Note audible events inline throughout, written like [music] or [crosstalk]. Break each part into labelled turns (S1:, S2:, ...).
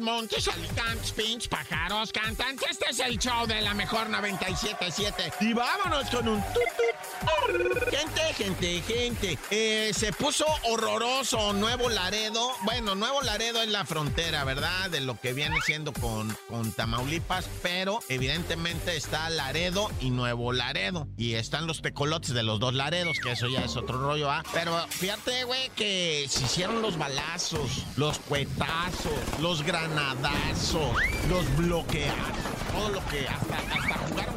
S1: Montes, alicantes, pinch, pájaros, cantantes. Este es el show de la mejor 97.7. Y vámonos con un tut, tut. Gente, gente, gente. Eh, se puso horroroso Nuevo Laredo. Bueno, Nuevo Laredo es la frontera, ¿verdad? De lo que viene siendo con, con Tamaulipas. Pero evidentemente está Laredo y Nuevo Laredo. Y están los tecolotes de los dos Laredos, que eso ya es otro rollo, ¿ah? Pero fíjate, güey, que se hicieron los balazos, los cuetazos, los granadazos, los bloqueazos, todo lo que hasta, hasta jugaron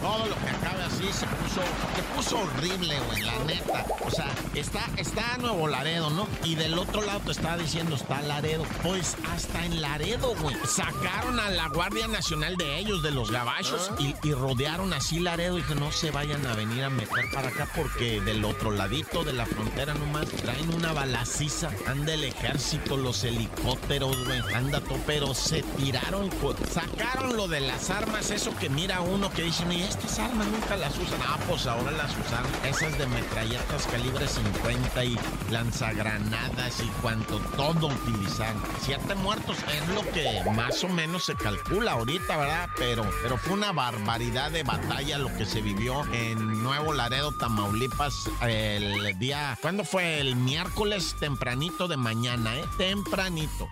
S1: todo lo que acabe así se puso, se puso horrible, güey, la neta. O sea, está, está Nuevo Laredo, ¿no? Y del otro lado te estaba diciendo está Laredo. Pues hasta en Laredo, güey. Sacaron a la Guardia Nacional de ellos, de los gabachos, y, y rodearon así Laredo y que no se vayan a venir a meter para acá porque del otro ladito de la frontera nomás traen una balaciza. Anda el ejército, los helicópteros, güey. Anda todo, pero se tiraron, sacaron lo de las armas, eso que mira uno que dicen, y estas armas nunca las usan. Ah, pues ahora las usaron. Esas de metralletas calibre 50 y lanzagranadas y cuanto todo utilizaron. Siete muertos es lo que más o menos se calcula ahorita, ¿verdad? Pero, pero fue una barbaridad de batalla lo que se vivió en Nuevo Laredo, Tamaulipas, el día, ¿cuándo fue? El miércoles tempranito de mañana, ¿eh? Tempranito.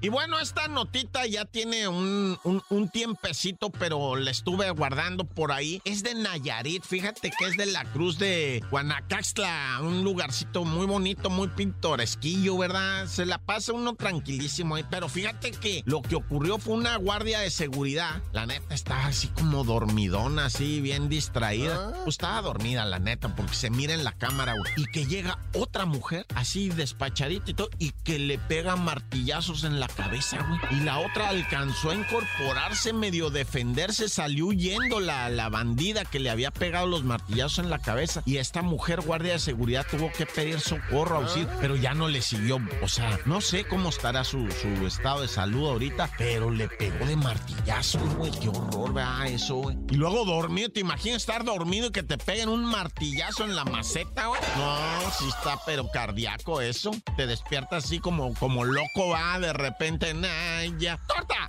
S1: Y bueno, esta notita ya tiene un, un, tiempecito, pero la estuve guardando por ahí. Es de Nayarit, fíjate que es de la Cruz de Guanacaxtla, un lugarcito muy bonito, muy pintoresquillo, ¿verdad? Se la pasa uno tranquilísimo ahí, pero fíjate que lo que ocurrió fue una guardia de seguridad. La neta estaba así como dormidona, así bien distraída. Pues estaba dormida, la neta, porque se mira en la cámara, güey. Y que llega otra mujer, así despachadita y todo, y que le pega martillazos en la cabeza, güey. Y la otra alcanzó a incorporarse, medio defenderse, salió huyendo la, la bandida que le había pegado los martillazos en la cabeza. Y esta mujer, guardia de seguridad, tuvo que pedir socorro, auxilio, pero ya no le siguió. O sea, no sé cómo estará su, su estado de salud ahorita, pero le pegó de martillazos, güey. Qué horror, vea eso, güey. Y luego dormido, ¿te imaginas estar dormido y que te peguen un martillazo en la maceta, güey? No, sí está, pero cardíaco eso. Te despiertas así como, como loco, va, de repente, nah, ya. ¡Torta!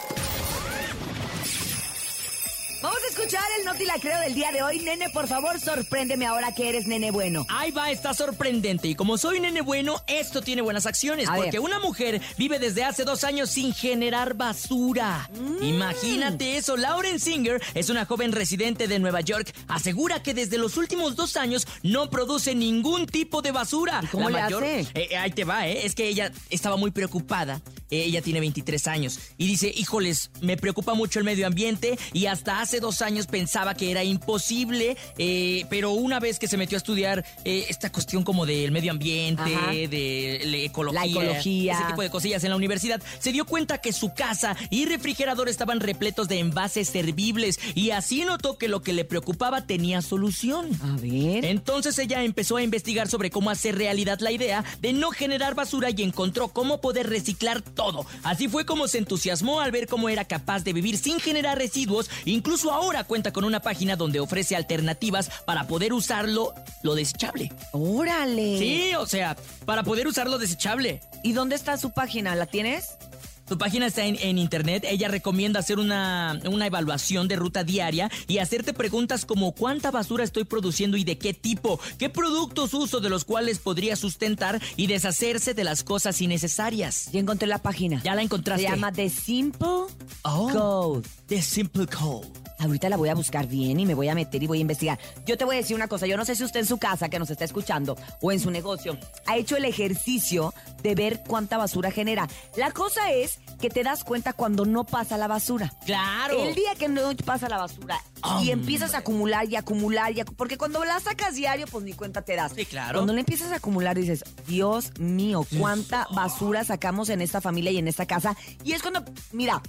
S2: Escuchar el no te la creo del día de hoy. Nene, por favor, sorpréndeme ahora que eres nene bueno.
S3: Ahí va, está sorprendente. Y como soy nene bueno, esto tiene buenas acciones.
S2: A
S3: porque
S2: ver.
S3: una mujer vive desde hace dos años sin generar basura.
S2: Mm.
S3: Imagínate eso. Lauren Singer es una joven residente de Nueva York. Asegura que desde los últimos dos años no produce ningún tipo de basura.
S2: ¿Y cómo
S3: La
S2: le hace?
S3: Eh, ahí te va, ¿eh? Es que ella estaba muy preocupada. Eh, ella tiene 23 años. Y dice, híjoles, me preocupa mucho el medio ambiente. Y hasta hace dos años pensaba que era imposible. eh, pero una vez que se metió a estudiar eh, esta cuestión como del medio ambiente,
S2: Ajá.
S3: de la ecología,
S2: La ecología.
S3: ese tipo de cosillas en la universidad, se dio cuenta que su casa y refrigerador estaban repletos de envases servibles. Y así notó que lo que le preocupaba tenía solución.
S2: A ver.
S3: Entonces ella empezó a investigar sobre cómo hacer realidad la idea de no generar basura y encontró cómo poder reciclar todo. Así fue como se entusiasmó al ver cómo era capaz de vivir sin generar residuos. Incluso ahora cuenta con una página donde ofrece alternativas para poder usarlo lo desechable.
S2: Órale.
S3: Sí, o sea, para poder usarlo desechable.
S2: ¿Y dónde está su página? ¿La tienes?
S3: Su página está en, en internet. Ella recomienda hacer una, una evaluación de ruta diaria y hacerte preguntas como cuánta basura estoy produciendo y de qué tipo, qué productos uso de los cuales podría sustentar y deshacerse de las cosas innecesarias.
S2: Ya encontré la página.
S3: Ya la encontraste.
S2: Se llama The Simple
S3: Oh.
S2: Code.
S3: The Simple Code.
S2: Ahorita la voy a buscar bien y me voy a meter y voy a investigar. Yo te voy a decir una cosa, yo no sé si usted en su casa que nos está escuchando o en su negocio ha hecho el ejercicio de ver cuánta basura genera. La cosa es que te das cuenta cuando no pasa la basura.
S3: Claro.
S2: El día que no pasa la basura y empiezas a acumular y acumular, y acu- porque cuando la sacas diario, pues ni cuenta te das.
S3: Sí, claro.
S2: Cuando le empiezas a acumular, dices, Dios mío, cuánta basura sacamos en esta familia y en esta casa. Y es cuando, mira,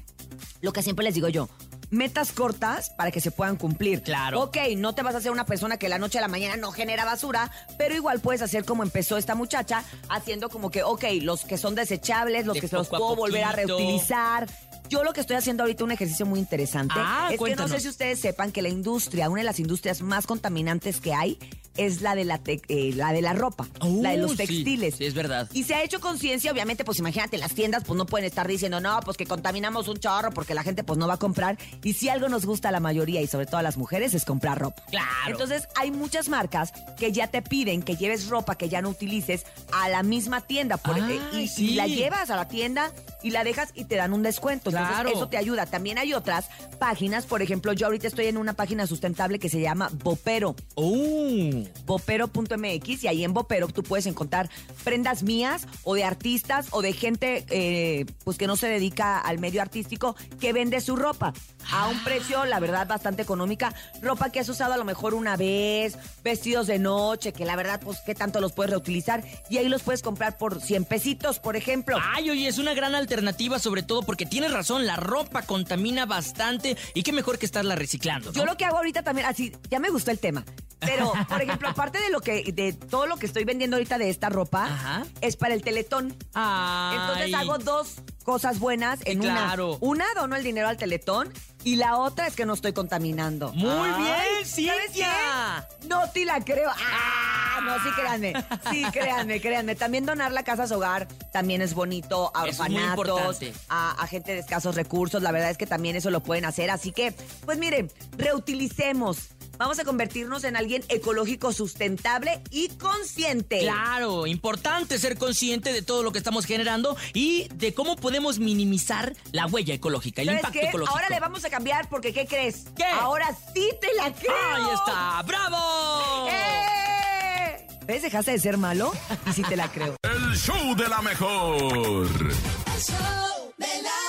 S2: lo que siempre les digo yo. Metas cortas para que se puedan cumplir.
S3: Claro.
S2: Ok, no te vas a hacer una persona que la noche a la mañana no genera basura, pero igual puedes hacer como empezó esta muchacha, haciendo como que, ok, los que son desechables, los
S3: De
S2: que se los puedo volver a reutilizar. Yo lo que estoy haciendo ahorita, un ejercicio muy interesante,
S3: Ah,
S2: es que no sé si ustedes sepan que la industria, una de las industrias más contaminantes que hay, es la de la, eh, la, de la ropa, la de los
S3: sí,
S2: textiles.
S3: sí, es verdad.
S2: Y se ha hecho conciencia, obviamente, pues imagínate, las tiendas pues no pueden estar diciendo, no, pues que contaminamos un chorro porque la gente pues no va a comprar. Y si algo nos gusta a la mayoría y sobre todo a las mujeres es comprar ropa.
S3: Claro.
S2: Entonces hay muchas marcas que ya te piden que lleves ropa que ya no utilices a la misma tienda. por- eh, y,
S3: sí.
S2: y la llevas a la tienda y la dejas y te dan un descuento. Entonces
S3: Claro.
S2: eso te ayuda. También hay otras páginas, por ejemplo, yo ahorita estoy en una página sustentable que se llama Bopero
S3: Oh.
S2: bopero.mx y ahí en Bopero tú puedes encontrar prendas mías o de artistas o de gente eh, pues que no se dedica al medio artístico que vende su ropa a un precio, la verdad, bastante económica. Ropa que has usado a lo mejor una vez, vestidos de noche, que la verdad, pues, ¿qué tanto los puedes reutilizar? Y ahí los puedes comprar por 100 pesitos, por ejemplo.
S3: Ay, oye, es una gran alternativa, sobre todo porque tienes razón, la ropa contamina bastante y qué mejor que estarla reciclando. ¿no?
S2: Yo lo que hago ahorita también, así, ya me gustó el tema. Pero, por ejemplo, aparte de lo que, de todo lo que estoy vendiendo ahorita de esta ropa,
S3: Ajá.
S2: es para el teletón.
S3: Ay.
S2: Entonces hago dos cosas buenas en
S3: claro.
S2: una. Una, dono el dinero al teletón y la otra es que no estoy contaminando.
S3: Muy
S2: Ay,
S3: bien,
S2: ¿sabes
S3: Cintia.
S2: No te la creo. Ah, no, sí, créanme. Sí, créanme, créanme. También donar la casa a su hogar también es bonito. A orfanatos, a, a gente de escasos recursos. La verdad es que también eso lo pueden hacer. Así que, pues miren, reutilicemos. Vamos a convertirnos en alguien ecológico, sustentable y consciente.
S3: Claro, importante ser consciente de todo lo que estamos generando y de cómo podemos minimizar la huella ecológica, el
S2: ¿Sabes
S3: impacto
S2: qué?
S3: ecológico.
S2: Ahora le vamos a cambiar porque ¿qué crees?
S3: ¿Qué?
S2: Ahora sí te la creo.
S3: Ahí está, bravo.
S2: ¡Eh! ¿Ves? Dejaste de ser malo y sí te la creo. [laughs]
S4: El show de la mejor.
S5: El show de la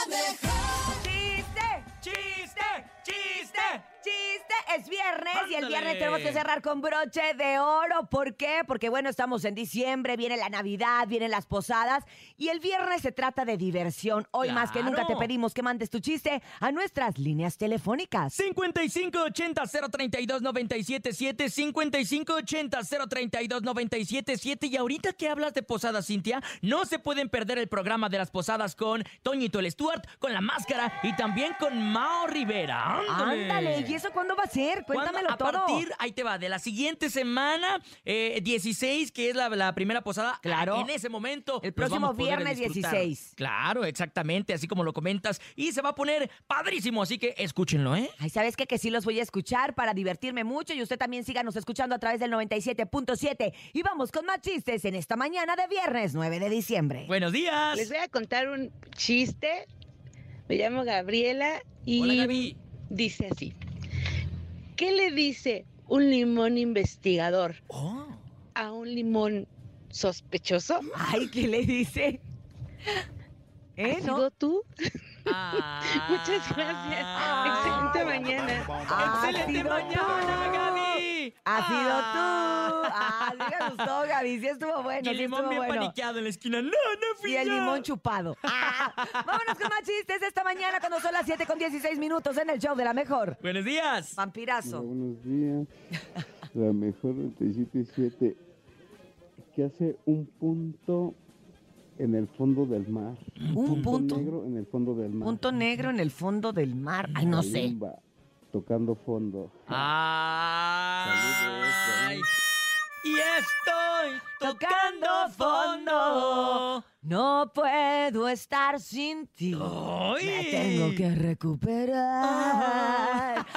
S2: Es viernes y el viernes tenemos que cerrar con broche de oro. ¿Por qué? Porque bueno, estamos en diciembre, viene la Navidad, vienen las posadas y el viernes se trata de diversión. Hoy más que nunca te pedimos que mandes tu chiste a nuestras líneas telefónicas.
S3: 5580-032-977, 5580-032-977. Y ahorita que hablas de posadas, Cintia, no se pueden perder el programa de las posadas con Toñito el Stuart, con La Máscara y también con Mao Rivera. ¡Ándale!
S2: Ándale, ¿y eso cuándo va a ser? Cuéntamelo
S3: a
S2: todo.
S3: partir, ahí te va, de la siguiente semana, eh, 16, que es la, la primera posada.
S2: Claro.
S3: En ese momento.
S2: El próximo
S3: a
S2: viernes
S3: disfrutar.
S2: 16.
S3: Claro, exactamente, así como lo comentas. Y se va a poner padrísimo, así que escúchenlo, ¿eh?
S2: Ay, ¿sabes qué? Que sí los voy a escuchar para divertirme mucho y usted también síganos escuchando a través del 97.7. Y vamos con más chistes en esta mañana de viernes 9 de diciembre.
S3: Buenos días.
S6: Les voy a contar un chiste. Me llamo Gabriela y
S3: Hola, Gaby.
S6: dice así. ¿Qué le dice un limón investigador
S3: Oh.
S6: a un limón sospechoso?
S2: Ay, ¿qué le dice? ¿Eh?
S6: ¿Has
S2: ¿No?
S6: sido tú?
S3: Ah.
S6: Muchas gracias.
S2: Ay.
S6: Excelente mañana.
S3: ¡Excelente mañana,
S2: tú.
S3: Gaby!
S2: Ha sido tú.
S3: Ah.
S2: Ah, sí me gustó, Gaby. Sí estuvo bueno,
S3: Y el
S2: sí
S3: limón bien
S2: bueno.
S3: paniqueado en la esquina. ¡No,
S2: Y el limón chupado. Ah, [laughs] vámonos con más chistes esta mañana cuando son las 7 con 16 minutos en el show de la mejor.
S3: Buenos días.
S2: Vampirazo.
S7: buenos días. La mejor 97.7. ¿Qué hace un punto en el fondo del mar?
S2: Un punto.
S7: negro en el fondo del mar.
S2: Punto negro en el fondo del mar. Ay, no sé.
S7: Tocando fondo.
S3: Ay. Y estoy tocando fondo.
S2: No puedo estar sin ti.
S3: Ay.
S2: Me tengo que recuperar.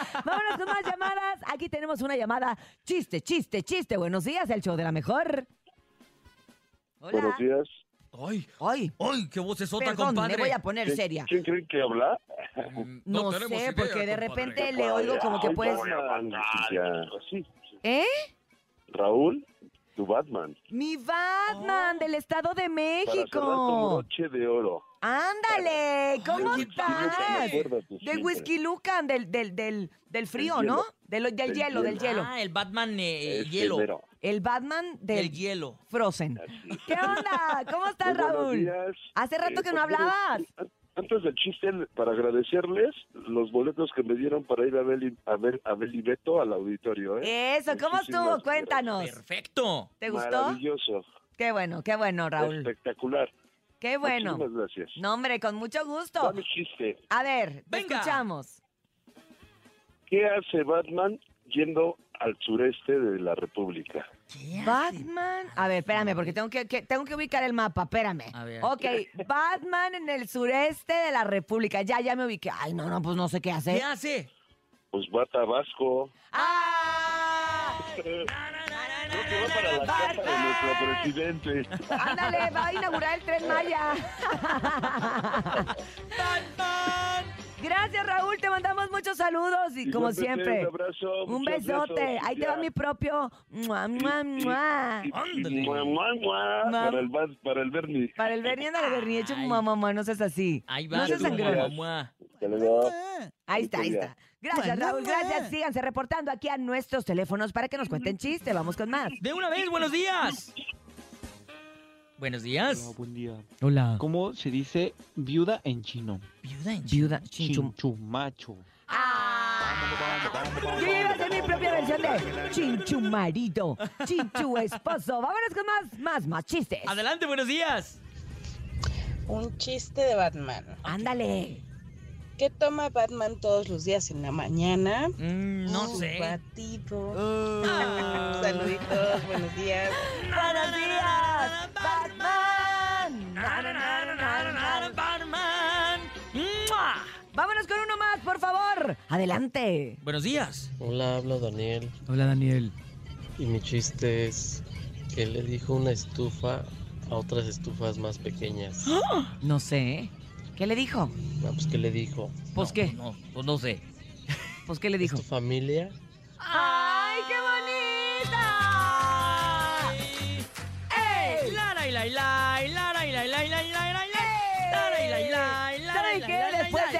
S2: [laughs] Vámonos con más llamadas. Aquí tenemos una llamada. Chiste, chiste, chiste. Buenos días, el show de la mejor. Hola.
S8: Buenos días.
S3: Ay,
S2: Ay,
S3: ay, qué voz es otra,
S2: perdón,
S3: compadre.
S2: me voy a poner
S8: ¿Quién,
S2: seria.
S8: quién cree que habla?
S3: Mm,
S2: No, sé,
S3: idea,
S2: porque de
S3: compadre.
S2: repente le oigo como que
S8: sí.
S2: ¿Eh?
S8: Raúl, tu Batman.
S2: Mi Batman del Estado de
S8: Para con
S2: México.
S8: broche de oro.
S2: Ándale, ¿cómo
S3: qué
S2: estás?
S8: padre. Acuérdate
S2: De
S8: siempre.
S2: Whisky Lucan, del, del, del, del frío,
S8: Del
S2: ¿no? Del, del
S8: Del
S2: hielo, del
S8: hielo.
S3: Ah, el Batman eh,
S8: Este,
S3: hielo.
S2: El Batman del,
S3: Del hielo.
S2: Frozen. ¿Qué onda? ¿Cómo estás, Raúl?
S8: días.
S2: Hace rato
S8: Eh,
S2: que no
S8: pues, mire,
S2: hablabas.
S8: Antes del chiste, para agradecerles los boletos que me dieron para ir a ver, a ver a Bel y Beto al auditorio. ¿eh?
S2: Eso, ¿cómo
S8: Muchísimas
S2: estuvo? Cuéntanos.
S3: Perfecto.
S2: ¿Te gustó?
S8: Maravilloso.
S2: Qué bueno, qué bueno, Raúl.
S8: Espectacular.
S2: Qué bueno.
S8: Muchísimas gracias.
S2: No, hombre, con mucho gusto.
S8: Dame chiste.
S2: A ver, te
S3: Venga.
S2: escuchamos.
S8: ¿Qué hace Batman yendo al sureste de la República?
S2: Batman. A ver, espérame, porque tengo que, que- tengo que ubicar el mapa, espérame.
S3: A ver.
S2: Ok, Batman en el sureste de la República. Ya, ya me ubiqué. Ay, no, no, pues no sé qué
S3: ¿Qué
S2: hacer.
S3: hace?
S8: Pues va a Tabasco.
S2: ¡Ah!
S8: Creo que va para la casa de nuestro presidente.
S2: Ándale, va a inaugurar el Tren Maya. [laughs] Gracias, Raúl. Te mandamos muchos saludos y como siempre.
S8: Un abrazo.
S2: Un besote. Ahí te va mi propio. Mua, mua, mua.
S8: Para el, para el Bernie.
S2: Para el Bernie, ándale, Bernie. Hecho
S3: Ay.
S2: mamá, no seas así.
S3: Ahí va.
S2: No seas sangrón. Ahí está, ahí está. Gracias. Raúl. Gracias. Síganse reportando aquí a nuestros teléfonos para que nos cuenten chiste. Vamos con más.
S3: De una vez, buenos días. Buenos días.
S9: Hola, buen día.
S3: Hola.
S9: ¿Cómo se dice viuda en chino?
S3: Viuda en
S2: Viuda, chinchum.
S9: Chinchumacho.
S2: ¡Ah! Yo iba a hacer mi propia versión de Chinchu marido, Chinchu esposo. Vámonos con más, más, más chistes.
S3: Adelante, buenos días.
S6: Un chiste de Batman.
S2: Ándale.
S6: ¿Qué toma Batman todos los días en la mañana?
S3: Mm, no
S6: Su
S3: sé.
S6: Batido.
S3: Ah. [laughs]
S6: Saluditos, buenos días.
S2: ¡Buenos días! ¡Batman!
S3: Batman.
S2: Vámonos con uno más, por favor. Adelante.
S3: Buenos días.
S10: Hola, hablo Daniel
S3: Hola, Daniel.
S10: y mi chiste es que le dijo una estufa a otras estufas más pequeñas. [gasps]
S2: No sé. ¿Qué le dijo?
S10: Ah, pues ¿qué le dijo?
S2: ¿Pues qué?
S3: No, pues no sé.
S2: ¿Pues qué le dijo?
S10: ¿Tu familia?
S2: ¡Ay, qué bonita! ¡Ey!
S3: La, la, la, la, la, la, la, la, la, la, la, la. La, la, la, la, la,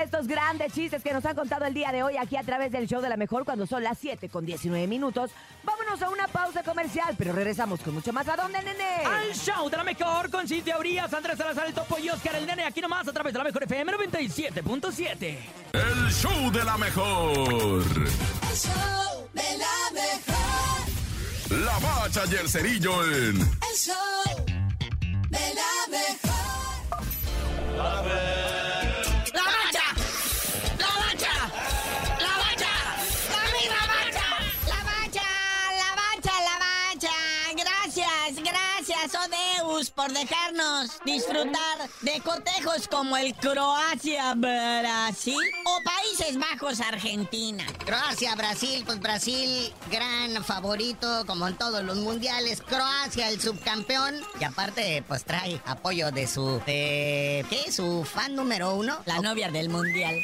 S2: estos grandes chistes que nos han contado el día de hoy aquí a través del show de la mejor cuando son las 7 con 19 minutos, vámonos a una pausa comercial, pero regresamos con mucho más. ¿A dónde, nene?
S3: Al show de la mejor con Cintia Urias, Andrés Salazar, el Topo y Oscar el Nene, aquí nomás a través de la mejor FM 97.7.
S4: El show de la mejor.
S5: El show de la mejor.
S4: La bacha y el cerillo en
S11: dejarnos disfrutar de cotejos como el Croacia-Brasil. O Países Bajos-Argentina.
S12: Croacia-Brasil, pues Brasil, gran favorito como en todos los mundiales. Croacia, el subcampeón. Y aparte, pues trae apoyo de su... De, ¿Qué? ¿Su fan número uno?
S11: La novia del mundial.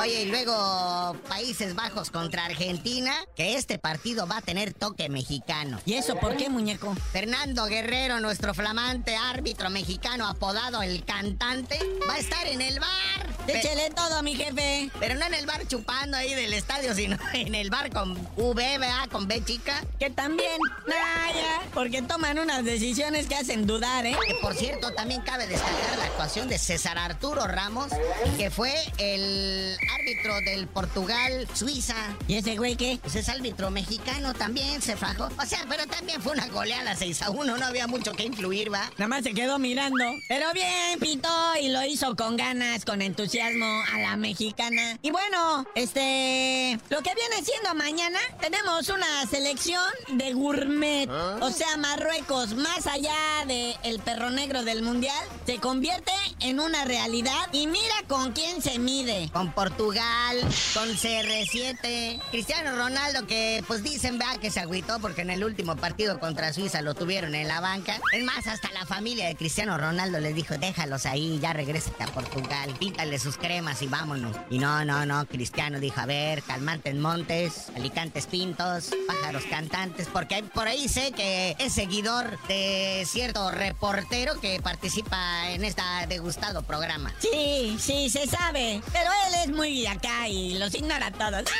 S12: Oye, y luego Países Bajos contra Argentina, que este partido va a tener toque mexicano.
S11: ¿Y eso por qué, muñeco?
S12: Fernando Guerrero, nuestro flamante árbitro mexicano apodado el cantante, va a estar en el bar.
S11: Échele todo, mi jefe.
S12: pero no en el bar chupando ahí del estadio, sino [laughs] en el bar con V, ¿verdad? Con B chica.
S11: Que también, vaya, porque toman unas decisiones que hacen dudar, ¿eh?
S12: Que por cierto, también cabe destacar la actuación de César Arturo Ramos, que fue el árbitro del Portugal-Suiza.
S11: ¿Y ese güey qué?
S12: Pues es árbitro mexicano también, se fajó. O sea, pero también fue una goleada 6 a 1, no había mucho que incluir, ¿va?
S11: Nada más se quedó mirando. Pero bien, pitó y lo hizo con ganas, con entusiasmo a la mexicana. Y bueno, este. Lo que viene siendo mañana, tenemos una selección de gourmet. O sea, Marruecos, más allá del el perro negro del mundial, se convierte en una realidad. Y mira con quién se mide.
S12: Con Portugal, con CR7. Cristiano Ronaldo, que pues dicen, vea, que se agüitó porque en el último partido contra Suiza lo tuvieron en la banca. Es más, hasta la familia de Cristiano Ronaldo les dijo, déjalos ahí, ya regrésate a Portugal, píntale sus sus cremas y vámonos. Y no, no, no, Cristiano dijo, a ver, calmantes montes, alicantes pintos, pájaros cantantes, porque por ahí sé que es seguidor de cierto reportero que participa en esta degustado programa.
S11: Sí, sí, se sabe. Pero él es muy acá y los ignora a todos. [laughs]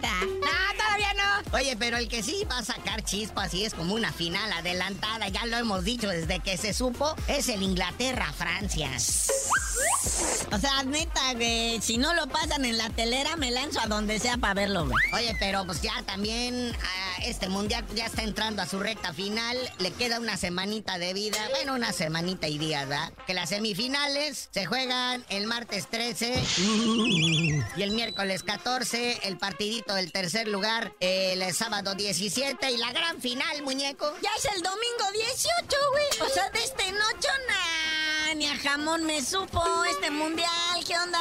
S11: No, todavía no.
S12: Oye, pero el que sí va a sacar chispas y es como una final adelantada, ya lo hemos dicho desde que se supo, es el Inglaterra-Francia.
S11: O sea, neta, güey, si no lo pasan en la telera, me lanzo a donde sea para verlo, güey.
S12: Oye, pero pues ya también ah, este mundial ya está entrando a su recta final. Le queda una semanita de vida. Bueno, una semanita y día, ¿verdad? Que las semifinales se juegan el martes 13 y el miércoles 14. El partidito del tercer lugar el sábado 17 y la gran final, muñeco.
S11: Ya es el domingo 18, güey. O sea, de este noche nada ni a jamón me supo este mundial, ¿qué onda?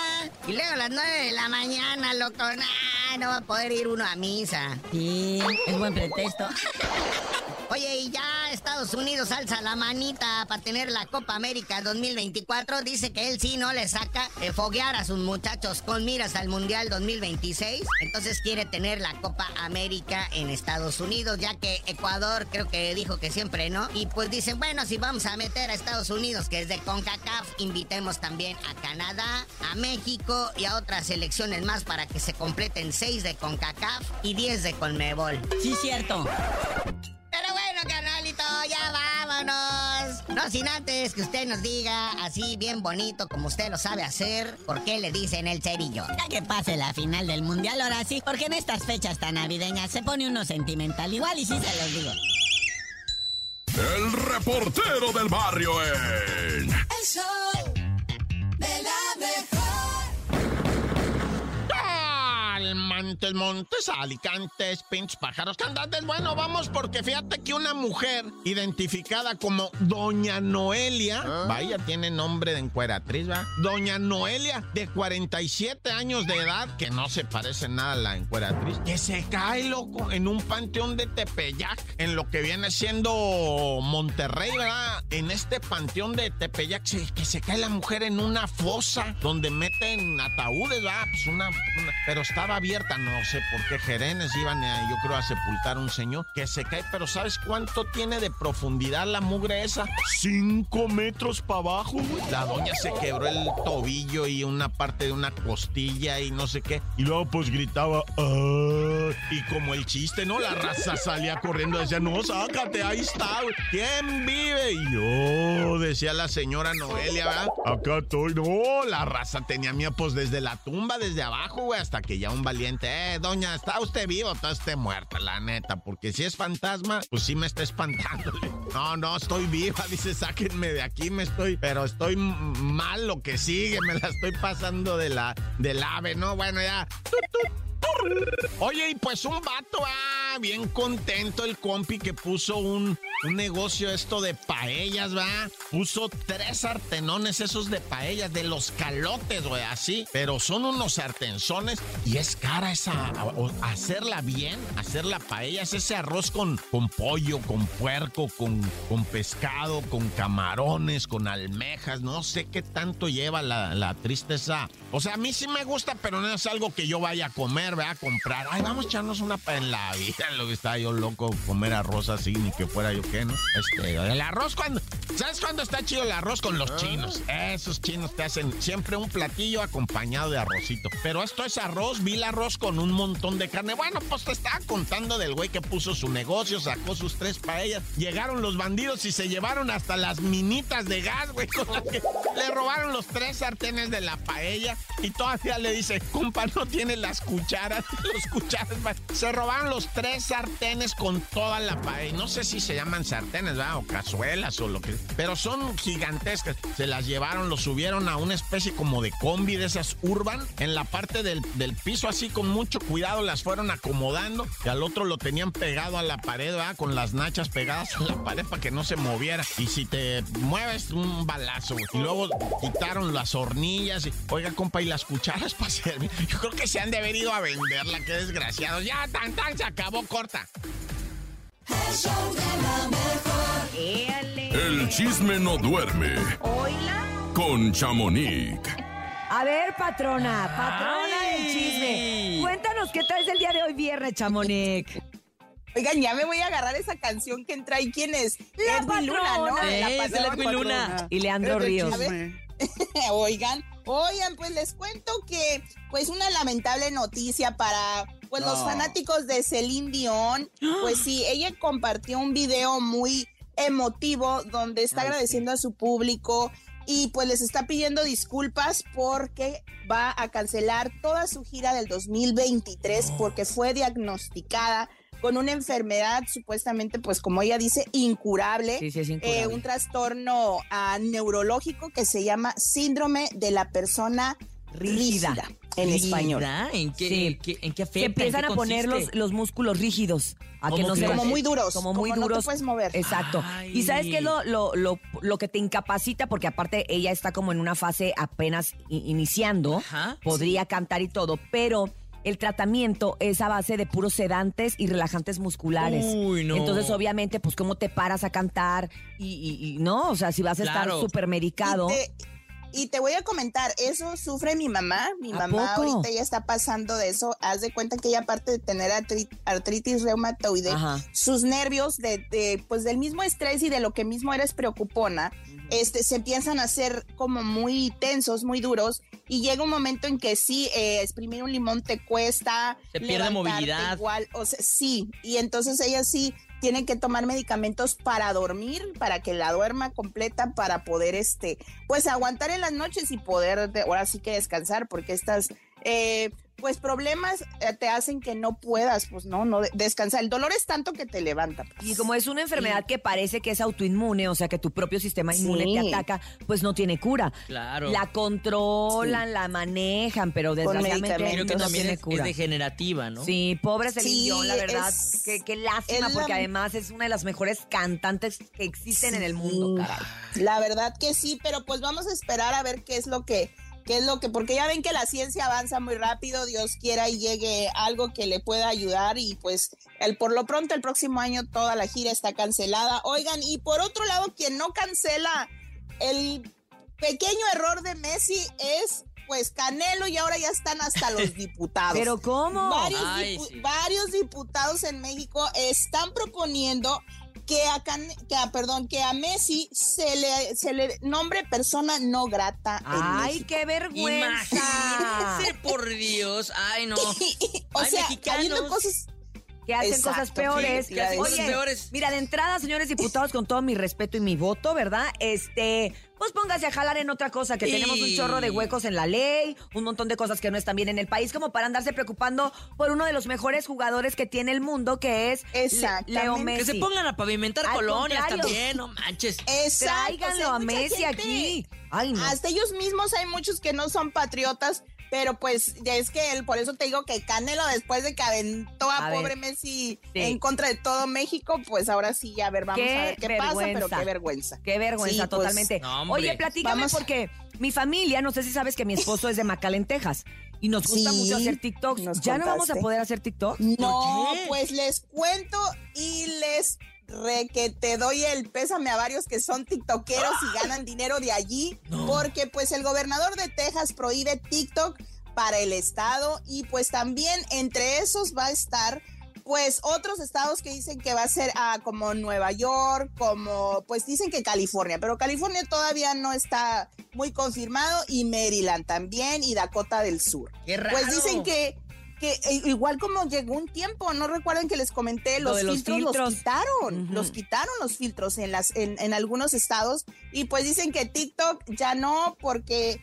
S12: Y luego a las 9 de la mañana, loco, nah, no va a poder ir uno a misa.
S11: Sí, es buen pretexto. [laughs]
S12: Oye, y ya Estados Unidos alza la manita para tener la Copa América 2024. Dice que él sí no le saca eh, foguear a sus muchachos con miras al Mundial 2026. Entonces quiere tener la Copa América en Estados Unidos, ya que Ecuador creo que dijo que siempre no. Y pues dicen, bueno, si vamos a meter a Estados Unidos, que es de CONCACAF, invitemos también a Canadá, a México y a otras selecciones más para que se completen 6 de CONCACAF y 10 de CONMEBOL.
S11: Sí, cierto.
S12: Pero bueno, canalito, ya vámonos. No sin antes que usted nos diga, así bien bonito como usted lo sabe hacer, por qué le dicen el cerillo.
S11: Ya que pase la final del mundial, ahora sí, porque en estas fechas tan navideñas se pone uno sentimental. Igual y sí se los digo.
S4: El reportero del barrio en.
S5: El show
S1: Montes, montes, alicantes, pinches pájaros cantantes. Bueno, vamos porque fíjate que una mujer identificada como Doña Noelia, vaya, tiene nombre de encueratriz, ¿va? Doña Noelia, de 47 años de edad, que no se parece nada a la encueratriz, que se cae, loco, en un panteón de Tepeyac, en lo que viene siendo Monterrey, ¿verdad? En este panteón de Tepeyac, que se cae la mujer en una fosa donde meten ataúdes, ¿verdad? Pues una, una- pero estaba abierta, no sé por qué Jerenes iban, a, yo creo, a sepultar a un señor que se cae, pero ¿sabes cuánto tiene de profundidad la mugre esa? Cinco metros para abajo, güey. La doña se quebró el tobillo y una parte de una costilla y no sé qué. Y luego pues gritaba, "Ah", y como el chiste, ¿no? La raza salía corriendo, decía, no, sácate, ahí está, güey. ¿Quién vive? Y yo, decía la señora Noelia, ¿verdad? Acá estoy, no, la raza tenía miedo, pues desde la tumba, desde abajo, güey, hasta que ya un valiente, eh, doña, ¿está usted vivo o está usted muerta, la neta? Porque si es fantasma, pues sí me está espantando. [laughs] No, no, estoy viva, dice, sáquenme de aquí, me estoy, pero estoy mal lo que sigue, me la estoy pasando de la, del ave, ¿no? Bueno, ya. Tut, tut. Oye, y pues un vato, ah, bien contento el compi que puso un, un negocio esto de paellas, va. Puso tres sartenones esos de paellas, de los calotes, güey, así. Pero son unos sartenzones y es cara esa, hacerla bien, hacer la paella, es ese arroz con, con pollo, con puerco, con, con pescado, con camarones, con almejas, no sé qué tanto lleva la, la tristeza. O sea, a mí sí me gusta, pero no es algo que yo vaya a comer, ¿verdad? A comprar. Ay, vamos a echarnos una en la vida. Lo que estaba yo loco comer arroz así, ni que fuera yo qué, ¿no? Este, el arroz cuando. ¿Sabes cuándo está chido el arroz con los chinos? Esos chinos te hacen siempre un platillo acompañado de arrocito. Pero esto es arroz, vi el arroz con un montón de carne. Bueno, pues te estaba contando del güey que puso su negocio, sacó sus tres paellas. Llegaron los bandidos y se llevaron hasta las minitas de gas, güey, [laughs] con las que le robaron los tres sartenes de la paella. Y todavía le dice, compa, no tiene las cucharas. [laughs] Los cucharas, va". se robaron los tres sartenes con toda la paella. No sé si se llaman sartenes, ¿verdad? O cazuelas o lo que. Pero son gigantescas. Se las llevaron, los subieron a una especie como de combi de esas urban. En la parte del, del piso, así con mucho cuidado, las fueron acomodando. Y al otro lo tenían pegado a la pared, ¿verdad? Con las nachas pegadas a la pared para que no se moviera. Y si te mueves, un balazo. Y luego quitaron las hornillas. Y, Oiga, compa, y las cucharas [laughs] para servir. Yo creo que se han de haber ido a venderla. Qué desgraciados. Ya, tan, tan, se acabó corta.
S5: El show de la mejor.
S4: El chisme no duerme
S2: Hola.
S4: con Chamonix.
S2: A ver, patrona, patrona del chisme. Cuéntanos qué traes el día de hoy viernes, Chamonix.
S13: Oigan, ya me voy a agarrar esa canción que entra ahí. ¿Quién es?
S2: La
S13: Edwin Luna, ¿no?
S3: Eh,
S13: La
S3: es Luna.
S2: Y Leandro Ríos. [laughs]
S13: Oigan, oigan, pues les cuento que, pues una lamentable noticia para, pues los fanáticos de Celine Dion. Pues sí, ella compartió un video muy emotivo donde está
S5: Ay,
S13: agradeciendo a su público y pues les está pidiendo disculpas porque va a cancelar toda su gira del 2023 porque fue diagnosticada con una enfermedad supuestamente, pues como ella dice, incurable,
S2: Sí, sí, es incurable.
S13: eh, un trastorno ah, neurológico que se llama síndrome de la persona
S2: Rígida.
S13: rígida, en español.
S3: ¿Rígida? ¿En qué,
S2: Sí.
S3: en qué, en qué
S2: Se
S3: afecta?
S2: empiezan
S3: ¿En qué
S2: a poner los, los músculos rígidos. A que
S3: ¿Cómo
S2: no se?
S13: Como muy duros,
S2: Como muy
S13: como no te
S2: duros.
S13: puedes mover.
S2: Exacto.
S3: Ay.
S2: Y sabes qué es lo, lo, lo, lo que te incapacita, porque aparte ella está como en una fase apenas iniciando,
S3: Ajá.
S2: podría cantar y todo, pero el tratamiento es a base de puros sedantes y relajantes musculares.
S3: Uy, no.
S2: Entonces, obviamente, pues cómo te paras a cantar y, y- y no, o sea, si vas a estar súper medicado.
S13: Y te, y te voy a comentar, eso sufre mi mamá. Mi
S2: ¿A
S13: mamá
S2: poco?
S13: ahorita ya está pasando de eso. Haz de cuenta que ella, aparte de tener artri- artritis reumatoide,
S2: Ajá.
S13: sus nervios, de, de, pues del mismo estrés y de lo que mismo eres preocupona, este, se empiezan a hacer como muy tensos, muy duros. Y llega un momento en que sí, eh, exprimir un limón te cuesta.
S3: Se pierde movilidad.
S13: Igual, o sea, sí. Y entonces ella sí tiene que tomar medicamentos para dormir, para que la duerma completa, para poder, este, pues aguantar en las noches y poder, de- ahora sí que descansar, porque estas, eh, pues problemas eh, te hacen que no puedas, pues no, no de- descansar. El dolor es tanto que te levanta. pues.
S2: Y como es una enfermedad que parece que es autoinmune, o sea, que tu propio sistema inmune
S13: Sí.
S2: te ataca, pues no tiene cura.
S3: Claro.
S2: La controlan, la manejan, pero desgraciadamente
S13: medicamentos.
S3: Creo que
S2: no
S3: también
S2: tiene
S3: es, es
S2: cura.
S3: degenerativa, ¿no?
S2: Sí, pobre Celine
S13: Sí,
S2: Dion, la verdad.
S13: es-
S2: Qué, qué lástima,
S13: es la-
S2: porque además es una de las mejores cantantes que existen en el mundo, caray.
S13: La verdad que sí, pero pues vamos a esperar a ver qué es lo que, qué es lo que, porque ya ven que la ciencia avanza muy rápido, Dios quiera y llegue algo que le pueda ayudar y pues el, por lo pronto el próximo año toda la gira está cancelada. Oigan, y por otro lado, quien no cancela el pequeño error de Messi es pues Canelo y ahora ya están hasta los [laughs] diputados.
S2: ¿Pero cómo?
S13: Varios,
S3: Ay,
S13: dipu-
S3: sí.
S13: varios diputados en México están proponiendo que a, Can- que a- perdón, que a Messi se le, se le nombre persona no grata en
S2: Ay,
S13: México.
S2: qué vergüenza.
S3: Imagínense, por Dios. Ay, no. [laughs]
S13: o
S3: Ay,
S13: sea,
S3: mexicanos.
S13: habiendo cosas
S2: que hacen
S13: Exacto,
S2: cosas peores.
S3: sí, que hacen
S2: Oye,
S3: cosas peores.
S2: Mira, de entrada, señores diputados, con todo mi respeto y mi voto, ¿verdad? Este, pues póngase a jalar en otra cosa, que
S3: Y-
S2: tenemos un chorro de huecos en la ley, un montón de cosas que no están bien en el país, como para andarse preocupando por uno de los mejores jugadores que tiene el mundo, que es. Leo
S13: Que
S2: Messi.
S3: Que se pongan a pavimentar
S2: Al
S3: colonias
S2: contrario.
S3: también, no manches.
S13: Exacto,
S2: Tráiganlo
S13: o sea,
S2: a Messi
S13: gente-
S2: aquí. Ay, no.
S13: Hasta ellos mismos hay muchos que no son patriotas, pero pues ya es que él, por eso te digo que Canelo después de que aventó a,
S2: A ver.
S13: pobre Messi
S2: Sí.
S13: en contra de todo México, pues ahora sí, ya a ver, vamos
S2: Qué
S13: a ver qué pasa, pero
S2: vergüenza.
S13: qué vergüenza.
S2: Qué vergüenza,
S13: Sí, pues,
S2: totalmente.
S3: no.
S2: Oye, platícame
S13: Vamos-
S2: porque mi familia, no sé si sabes que mi esposo es de McAllen, Texas, y nos gusta
S13: Sí,
S2: mucho hacer TikToks. ¿Ya no vamos a poder hacer TikTok?
S13: No, pues les cuento y les re que te doy el pésame a varios que son tiktokeros y ganan dinero de allí,
S3: No.
S13: porque pues el gobernador de Texas prohíbe TikTok para el estado y pues también entre esos va a estar pues otros estados que dicen que va a ser ah, como Nueva York, como pues dicen que California, pero California todavía no está muy confirmado y Maryland también y Dakota del Sur.
S3: Qué raro.
S13: Pues dicen que, que eh, igual como llegó un tiempo, no recuerden que les comenté,
S2: Lo
S13: los, filtros, los quitaron, los quitaron los filtros en las en, en algunos estados y pues dicen que TikTok ya no porque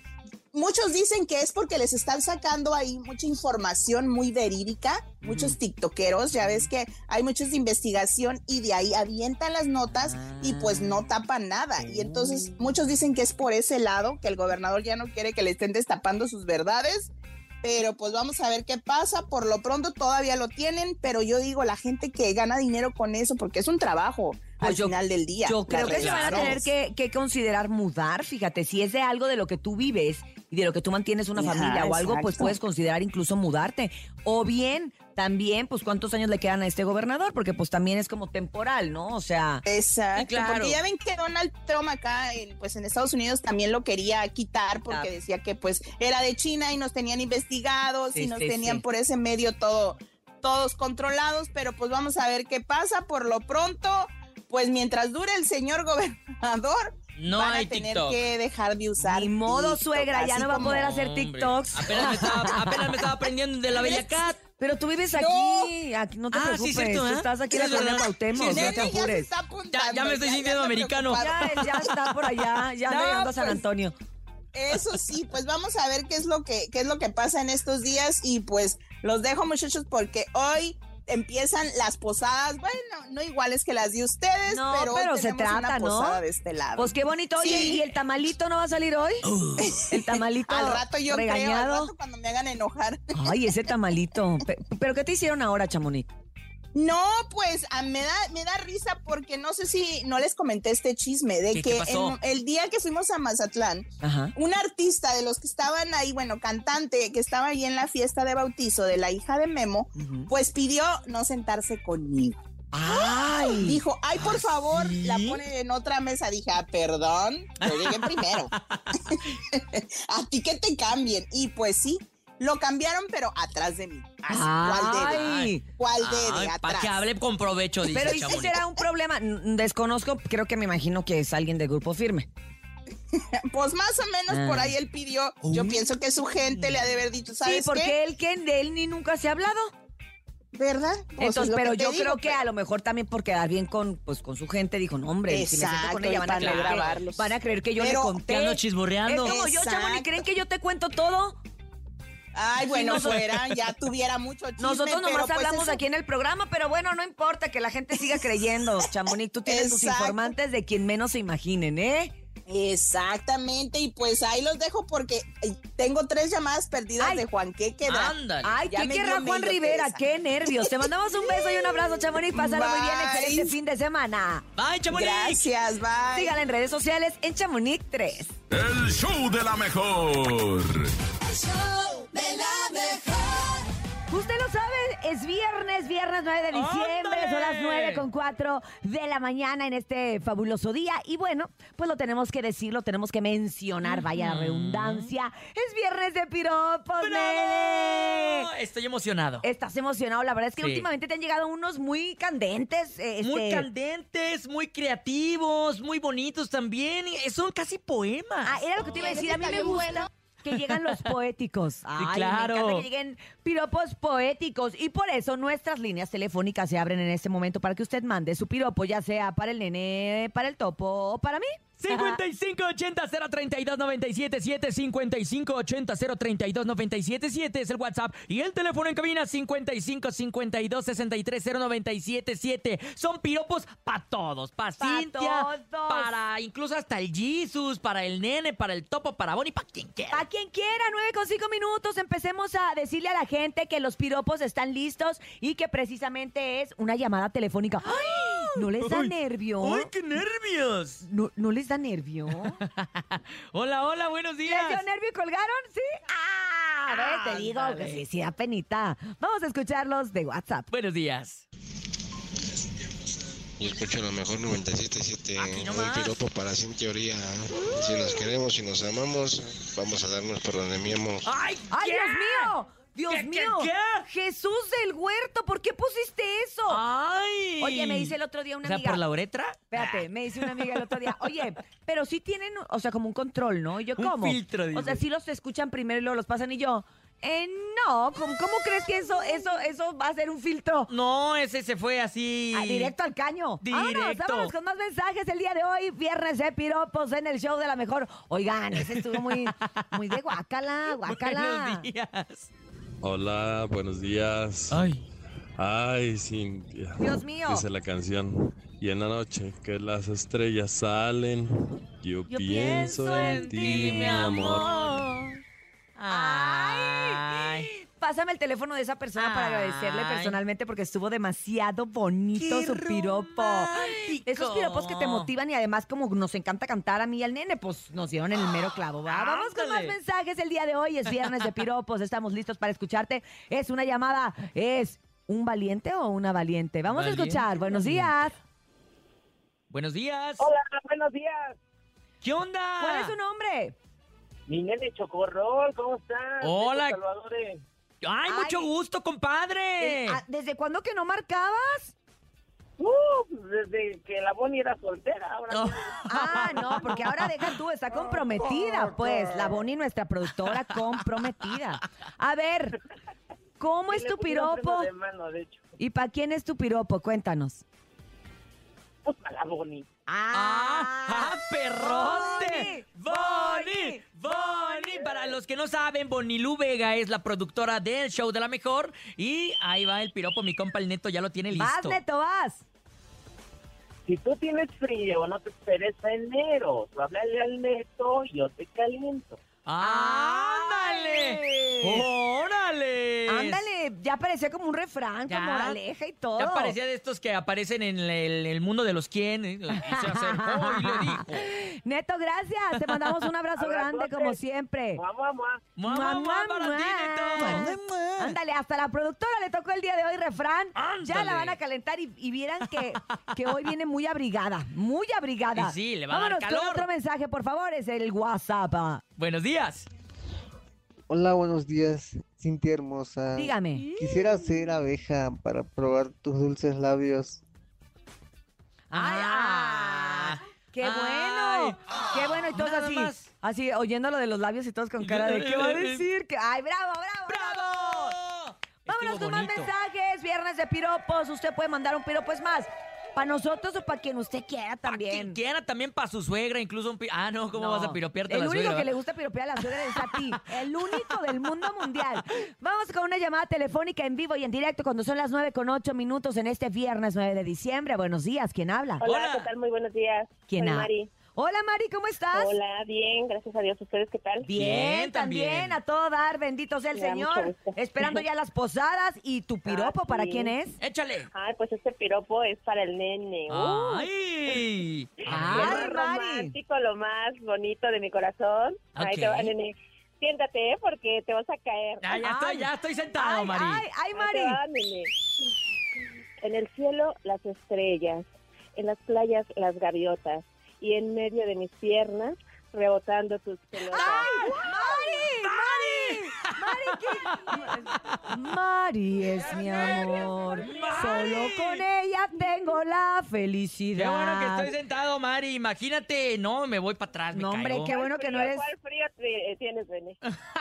S13: muchos dicen que es porque les están sacando ahí mucha información muy verídica, muchos tiktokeros, ya ves que hay muchos de investigación y de ahí avientan las notas y pues no tapan nada. Y entonces muchos dicen que es por ese lado, que el gobernador ya no quiere que le estén destapando sus verdades. Pero pues vamos a ver qué pasa. Por lo pronto todavía lo tienen, pero yo digo, la gente que gana dinero con eso, porque es un trabajo. al final del día.
S2: Yo creo que se van a tener que, que considerar mudar, fíjate, si es de algo de lo que tú vives y de lo que tú mantienes una familia o algo, pues puedes considerar incluso mudarte. O bien, también, pues cuántos años le quedan a este gobernador, porque pues también es como temporal, ¿no? O sea...
S13: Exacto,
S2: claro.
S13: porque ya ven que Donald Trump acá, en, pues en Estados Unidos también lo quería quitar porque decía que pues era de China y nos tenían investigados
S2: Sí,
S13: y nos
S2: sí,
S13: tenían
S2: sí.
S13: por ese medio todo, todos controlados, pero pues vamos a ver qué pasa. Por lo pronto, pues mientras dure el señor gobernador,
S3: No
S13: van
S3: hay
S13: a tener
S3: TikTok.
S13: que dejar de usar.
S2: Ni modo,
S13: TikTok,
S2: suegra, ya no va a poder hacer TikToks.
S3: Apenas me estaba, apenas me estaba aprendiendo de la [laughs] Bella Cat.
S2: Pero tú vives
S13: No.
S2: aquí, aquí no te
S3: Ah, sí,
S2: preocupes,
S3: cierto,
S2: tú
S3: ¿eh?
S2: estás aquí en la
S3: Es
S2: colonia. Cuauhtémoc,
S3: Sí,
S2: no te
S13: ya
S2: apures.
S13: está apuntando,
S3: Ya- ya me estoy sintiendo americano.
S2: Ya, ya está por allá, ya [laughs]
S13: No,
S2: llegando a San
S13: pues,
S2: Antonio.
S13: Eso sí, pues vamos a ver qué es lo que qué es lo que pasa en estos días y pues los dejo muchachos porque hoy empiezan las posadas, bueno, no iguales que las de ustedes,
S2: No,
S13: pero,
S2: pero,
S13: hoy
S2: se trata,
S13: una
S2: ¿no?
S13: posada de este lado.
S2: Pues qué bonito. Oye. ¿y el tamalito no va a salir hoy? [laughs] El tamalito
S13: al rato yo creo, al
S2: regañado.
S13: rato cuando me hagan enojar.
S2: Ay, ese [laughs] tamalito. Pe- ¿Pero qué te hicieron ahora, Chamonix?
S13: No, pues a- me da me da risa porque no sé si no les comenté este chisme de
S3: ¿Qué- qué
S13: que en- el día que fuimos a Mazatlán,
S2: Ajá.
S13: un artista de los que estaban ahí, bueno, cantante que estaba ahí en la fiesta de bautizo de la hija de Memo, pues pidió no sentarse conmigo.
S2: Ay.
S13: Dijo, ay, por favor,
S3: ¿sí?
S13: la ponen en otra mesa. Dije, ah, perdón, yo llegué primero. [laughs] [laughs] a ti que te cambien. Y pues sí, lo cambiaron, pero atrás de mí. Así, ¿Cuál dede?
S2: Ay.
S13: ¿Cuál dede?
S3: Para
S13: Atrás.
S3: que hable con provecho, dice
S2: Pero ¿y si
S3: Chamonix.
S2: será un problema? Desconozco, creo que me imagino que es alguien de grupo firme. [laughs]
S13: Pues más o menos
S2: Ah.
S13: por ahí él pidió. Yo pienso que su gente le ha de haber dicho, ¿sabes
S2: Sí, porque
S13: qué?
S2: él que de él ni nunca se ha hablado.
S13: ¿Verdad? Pues es
S2: Entonces, pero yo
S13: digo,
S2: creo que
S13: pero-
S2: a lo mejor también por quedar bien con, pues, con su gente, dijo, no, hombre, si me siento
S13: Exacto,
S2: con ella van a, creer van a creer que yo
S13: Pero
S2: le conté.
S3: te ando chismorreando.
S2: Es como yo,
S13: Exacto.
S2: ¿creen que yo te cuento todo?
S13: Ay, bueno,
S2: nosotros-
S13: fuera, ya [laughs] tuviera mucho chisme,
S2: Nosotros
S13: pero,
S2: nomás
S13: pues,
S2: hablamos
S13: eso-
S2: aquí en el programa, pero bueno, no importa, que la gente siga creyendo. Chamonix, tú tienes tus informantes de quien menos se imaginen, ¿eh?
S13: Exactamente, y pues ahí los dejo porque eh, tengo tres llamadas perdidas
S2: Ay.
S13: de Juan. ¿Qué queda?
S3: Ándale.
S2: Ay,
S13: Ya
S2: ¿qué querrá Juan Rivera? ¡Qué nervios! Te mandamos un beso y un abrazo, Chamonix. Pásalo muy bien,
S13: Bye.
S2: excelente fin de semana.
S3: Bye, Chamonix.
S13: Gracias, bye.
S2: Sígala en redes sociales en Chamonix 3.
S4: El show de la mejor.
S5: El show de la mejor.
S2: Usted lo sabe, es viernes, viernes 9 de diciembre,
S3: ¡Ándale!
S2: son las 9 con 4 de la mañana en este fabuloso día. Y bueno, pues lo tenemos que decir, lo tenemos que mencionar, vaya la redundancia. Es viernes de piropos.
S3: Estoy emocionado.
S2: Estás emocionado, la verdad es que
S3: Sí.
S2: últimamente te han llegado unos muy candentes. eh,
S3: Muy
S2: este-
S3: candentes, muy creativos, muy bonitos también. y Son casi poemas.
S2: Ah, era lo que te iba a decir. A mí me gusta que llegan los [laughs] poéticos. Ay,
S3: claro.
S2: Me encanta que lleguen piropos poéticos. Y por eso nuestras líneas telefónicas se abren en este momento para que usted mande su piropo, ya sea para el nene, para el topo o para mí.
S3: 5580-032-977, 5580-032-977 es el WhatsApp y el teléfono en cabina 5552-630977. Son piropos para todos, para
S2: Pa'
S3: Cintia,
S2: todos.
S3: para incluso hasta el Jesus, para el nene, para el topo, para Bonnie, para quien quiera.
S2: A quien quiera, 9 con 5 minutos, empecemos a decirle a la gente que los piropos están listos y que precisamente es una llamada telefónica. ¿No les da
S3: Ay,
S2: nervio?
S3: ¡Ay, qué nervios!
S2: ¿No, ¿No les da nervio? [laughs]
S3: Hola, hola, buenos
S2: ¿Les
S3: días.
S2: dio nervio y colgaron? ¿Sí? ¡Ah! ¿ves? Te digo que sí, sí da penita. Vamos a escucharlos de WhatsApp.
S3: Buenos días.
S14: Yo escucho lo mejor 97.7.
S3: Aquí
S14: Un piropo para sin teoría. Si nos queremos y nos amamos, vamos a darnos por donde miemos.
S3: ¡Ay,
S2: ¡Ay! Dios mío! ¡Dios
S3: ¿Qué, qué,
S2: mío!
S3: qué?
S2: ¡Jesús del huerto! ¿Por qué pusiste eso?
S3: ¡Ay!
S2: Oye, me dice el otro día una
S3: O sea,
S2: amiga.
S3: por la uretra.
S2: Espérate, me dice una amiga el otro día, [laughs] oye, pero sí tienen, o sea, como un control, ¿no? Y yo,
S3: Un
S2: ¿cómo?
S3: filtro,
S2: O sea,
S3: dice.
S2: sí los escuchan primero y luego los pasan y yo, eh, no, ¿cómo, cómo crees que eso, eso, eso va a ser un filtro?
S3: No, ese se fue así.
S2: Ah, directo al caño. Vámonos,
S3: Directo.
S2: vámonos con más mensajes el día de hoy. Viernes de piropos en el show de la mejor. Oigan, ese estuvo muy, muy de guacala, guacala. [laughs]
S3: Buenos días.
S15: Hola, buenos días.
S3: Ay.
S15: Ay, Cintia.
S2: Dios mío.
S15: Dice la canción. Y en la noche que las estrellas salen, yo,
S2: Yo
S15: pienso en ti, mi amor.
S3: Ay.
S2: Pásame el teléfono de esa persona para agradecerle personalmente porque estuvo demasiado bonito
S3: ¡Qué
S2: su piropo.
S3: romántico!
S2: Esos piropos que te motivan y además como nos encanta cantar a mí y al nene, pues nos dieron en el mero clavo. ¿va? Vamos con más
S3: Ándale.
S2: mensajes el día de hoy. Es viernes de piropos. Estamos listos para escucharte. Es una llamada. Es un valiente o una valiente. Vamos
S3: Valiente,
S2: a escuchar. Buenos días.
S3: Buenos días.
S16: Hola, buenos días.
S3: ¿Qué onda?
S2: ¿Cuál es su nombre?
S16: Mi nene Chocorrol, ¿cómo estás?
S3: Hola.
S16: Desde Salvador, eh.
S3: ¡Ay, mucho gusto, compadre!
S2: Eh, ah, ¿Desde cuándo que no marcabas?
S16: Uh, desde que la Bonnie era soltera. Ahora [laughs]
S2: Ah, no, porque ahora deja tú, está comprometida, pues. La Bonnie, nuestra productora, comprometida. A ver, ¿cómo
S16: Sí,
S2: es tu piropo?
S16: de mano, de hecho.
S2: ¿Y para quién es tu piropo? Cuéntanos.
S16: Pues para la Bonnie.
S3: ¡Ah, perrote!
S2: Bonnie,
S3: ¡Boni! ¡Boni! Para los que no saben, Bonilú Vega es la productora del show de la mejor. Y ahí va el piropo, mi compa el Neto ya lo tiene listo.
S2: Vas, Neto, vas.
S16: Si tú tienes frío, no te esperes a enero. Tú háblale al neto, yo te caliento.
S3: ¡Ándale! ¡Órale!
S2: Ándale, ya parecía como un refrán,
S3: Ya.
S2: como moraleja y todo.
S3: Ya parecía de estos que aparecen en el, el mundo de los quién. ¿eh? Y se [laughs] acercó y le dijo.
S2: Neto, gracias. Te mandamos un abrazo grande, como siempre.
S16: Mua, mua, mua.
S3: Mua,
S2: Mua,
S3: mua, mua, para
S2: mua.
S3: ti, Neto.
S2: Ándale, hasta la productora le tocó el día de hoy refrán. Ya la van a calentar y, y vieran que, que hoy viene muy abrigada, muy abrigada.
S3: Y sí, le va a dar
S2: Vámonos con
S3: calor.
S2: otro mensaje, por favor, es el WhatsApp.
S3: Buenos días.
S17: Hola, buenos días, Cintia hermosa.
S2: Dígame.
S17: Quisiera ser abeja para probar tus dulces labios.
S2: ¡Ay, ah! ¡Qué
S3: Ay.
S2: bueno! ¡Qué bueno! Y todos
S3: Nada
S2: así,
S3: más.
S2: así, oyendo lo de los labios y todos con cara de ¿qué va a decir? Que, ¡Ay, bravo, bravo! ¡Bravo! Vámonos
S3: Estuvo
S2: con más
S3: bonito.
S2: mensajes. Viernes de piropos. Usted puede mandar un piropo. Es más, para nosotros o para quien usted quiera también.
S3: Quien quiera también para su suegra, incluso un pi- Ah, no, ¿cómo
S2: No.
S3: vas a piropearte a
S2: El
S3: la
S2: único
S3: suegra?
S2: que le gusta piropear a la suegra es a ti. [laughs] El único del mundo mundial. Vamos con una llamada telefónica en vivo y en directo cuando son las 9 con 8 minutos en este viernes 9 de diciembre. Buenos días, ¿quién habla?
S18: Hola, ¿qué tal? Muy buenos días.
S2: ¿Quién habla?
S18: Mari.
S2: Hola Mari, ¿cómo estás?
S18: Hola, bien, gracias a Dios. ¿Ustedes qué tal?
S2: Bien, también, a todo dar, bendito sea el
S18: Me da mucho
S2: Señor.
S18: gusto.
S2: Esperando ya [laughs] las posadas y tu piropo,
S18: Ah,
S2: ¿para
S18: sí.
S2: quién es?
S3: Échale.
S18: Ay, pues este piropo es para el nene. Uh,
S3: ¡Ay! [laughs]
S18: lo
S2: Ay,
S18: más
S2: Mari.
S18: romántico, lo más bonito de mi corazón. Ahí te va,
S3: Ok.
S18: nene. Siéntate, ¿eh? porque te vas a caer.
S3: Ya, ya estoy, ya estoy sentado,
S2: Ay,
S3: Mari.
S2: ay, ay,
S18: Ahí te
S2: Mari.
S18: va, nene. En el cielo, las estrellas. En las playas, las gaviotas. Y en medio de mis piernas, rebotando tus pelotas.
S2: ¡Ay! ¡Mari! ¡Mari! ¡Mari! es mi amor. Solo con ella tengo la felicidad.
S3: Qué bueno que estoy sentado, Mari. Imagínate, no, me voy para atrás, me
S2: No, hombre,
S3: caigo.
S2: qué bueno que no eres.
S18: ¿Cuál frío te- tienes, nene?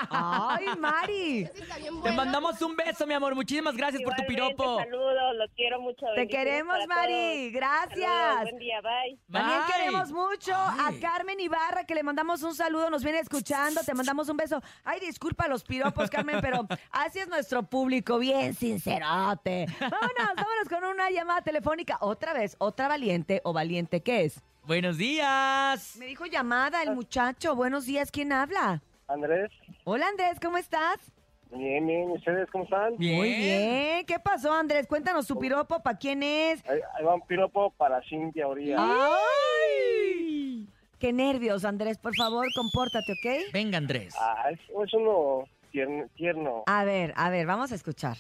S2: ¡Ay, Mari! [laughs]
S3: Te mandamos un beso, mi amor. Muchísimas gracias por tu piropo.
S18: Saludos, los quiero mucho.
S2: Te queremos, Mari.
S18: todos.
S2: Gracias.
S18: Saludos, buen día, bye.
S2: También
S3: Bye.
S2: queremos mucho a Carmen Ibarra, que le mandamos un saludo, nos viene escuchando, te mandamos un beso. Ay, disculpa los piropos, Carmen, pero así es nuestro público, bien sincerote. Vámonos, vámonos con una llamada telefónica. Otra vez, otra valiente o valiente, ¿qué es?
S3: Buenos días.
S2: Me dijo llamada el muchacho. Buenos días, ¿quién habla?
S8: Andrés,
S2: Hola, Andrés, ¿cómo estás?
S8: bien, bien, ¿ustedes cómo están?
S2: Muy bien. ¿Qué pasó, Andrés? Cuéntanos su piropo, ¿para quién es?
S8: Ahí, ahí va un piropo para Cintia Oría.
S2: ¡Ay! Qué nervios, Andrés, por favor, compórtate, ¿ok?
S3: Venga, Andrés.
S8: Ah, es, es uno tierno, tierno.
S2: A ver, a ver, vamos a escuchar.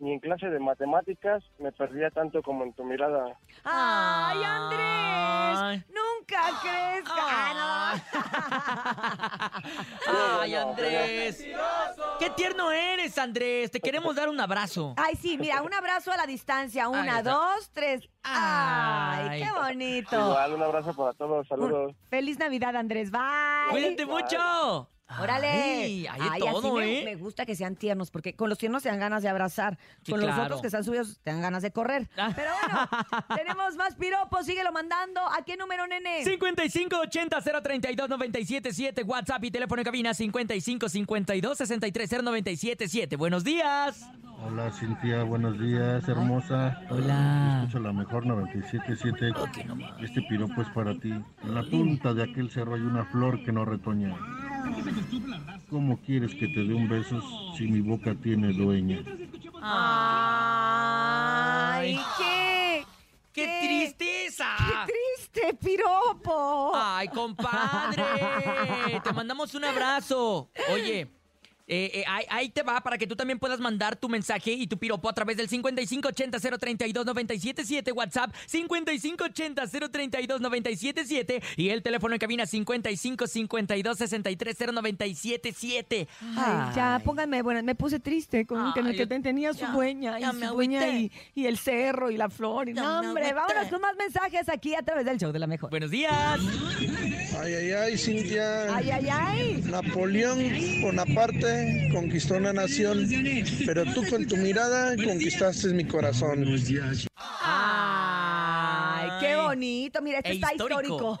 S8: Ni en clase de matemáticas me perdía tanto como en tu mirada.
S2: ¡Ay, Andrés! ¡Nunca crezca!
S3: Ay, Andrés. Qué tierno eres, Andrés. Te queremos dar un abrazo.
S2: Ay, sí, mira, un abrazo a la distancia. Una, dos, tres. ¡Ay,
S3: Ay.
S2: qué bonito!
S8: Igual, un abrazo para todos, saludos.
S2: Feliz Navidad, Andrés. Bye.
S3: Cuídate mucho.
S2: Órale.
S3: Ay, hay de
S2: Ay,
S3: todo,
S2: me,
S3: ¿eh?
S2: me gusta que sean tiernos, porque con los tiernos te dan ganas de abrazar.
S3: Sí,
S2: con los
S3: claro.
S2: otros que están subidos te dan ganas de correr. Pero bueno, [laughs] tenemos más piropos. Síguelo mandando. ¿A qué número, nene?
S3: 5580-032-977, WhatsApp y teléfono en cabina 5552-630977. Buenos días.
S19: Hola Cintia, buenos días, hermosa.
S3: Hola.
S19: Escucho la mejor 97.7. Este piropo es para ti. En la punta de aquel cerro hay una flor que no retoña. ¿Cómo quieres que te dé un beso si mi boca tiene dueña?
S2: Ay, qué.
S3: ¡Qué tristeza!
S2: ¡Qué triste, piropo!
S3: ¡Ay, compadre! Te mandamos un abrazo. Oye, eh, eh, ahí, ahí te va para que tú también puedas mandar tu mensaje y tu piropo a través del 5580-032-977 WhatsApp 5580-032-977 y el teléfono en cabina 5552-630977.
S2: Ay, ya, pónganme, bueno, me puse triste con que,
S3: Ay,
S2: que tenía su
S3: ya,
S2: dueña, y su dueña y, el cerro y la flor. Y, no,
S3: me
S2: hombre, vámonos con más mensajes aquí a través del show de la mejor.
S3: Buenos días.
S20: Ay, ay, ay, Cintia.
S2: Ay, ay, ay.
S20: Napoleón Bonaparte conquistó una nación, pero tú con tu mirada conquistaste mi corazón.
S2: Ay, qué bonito. Mira, este
S20: E
S2: está
S20: histórico.
S2: histórico.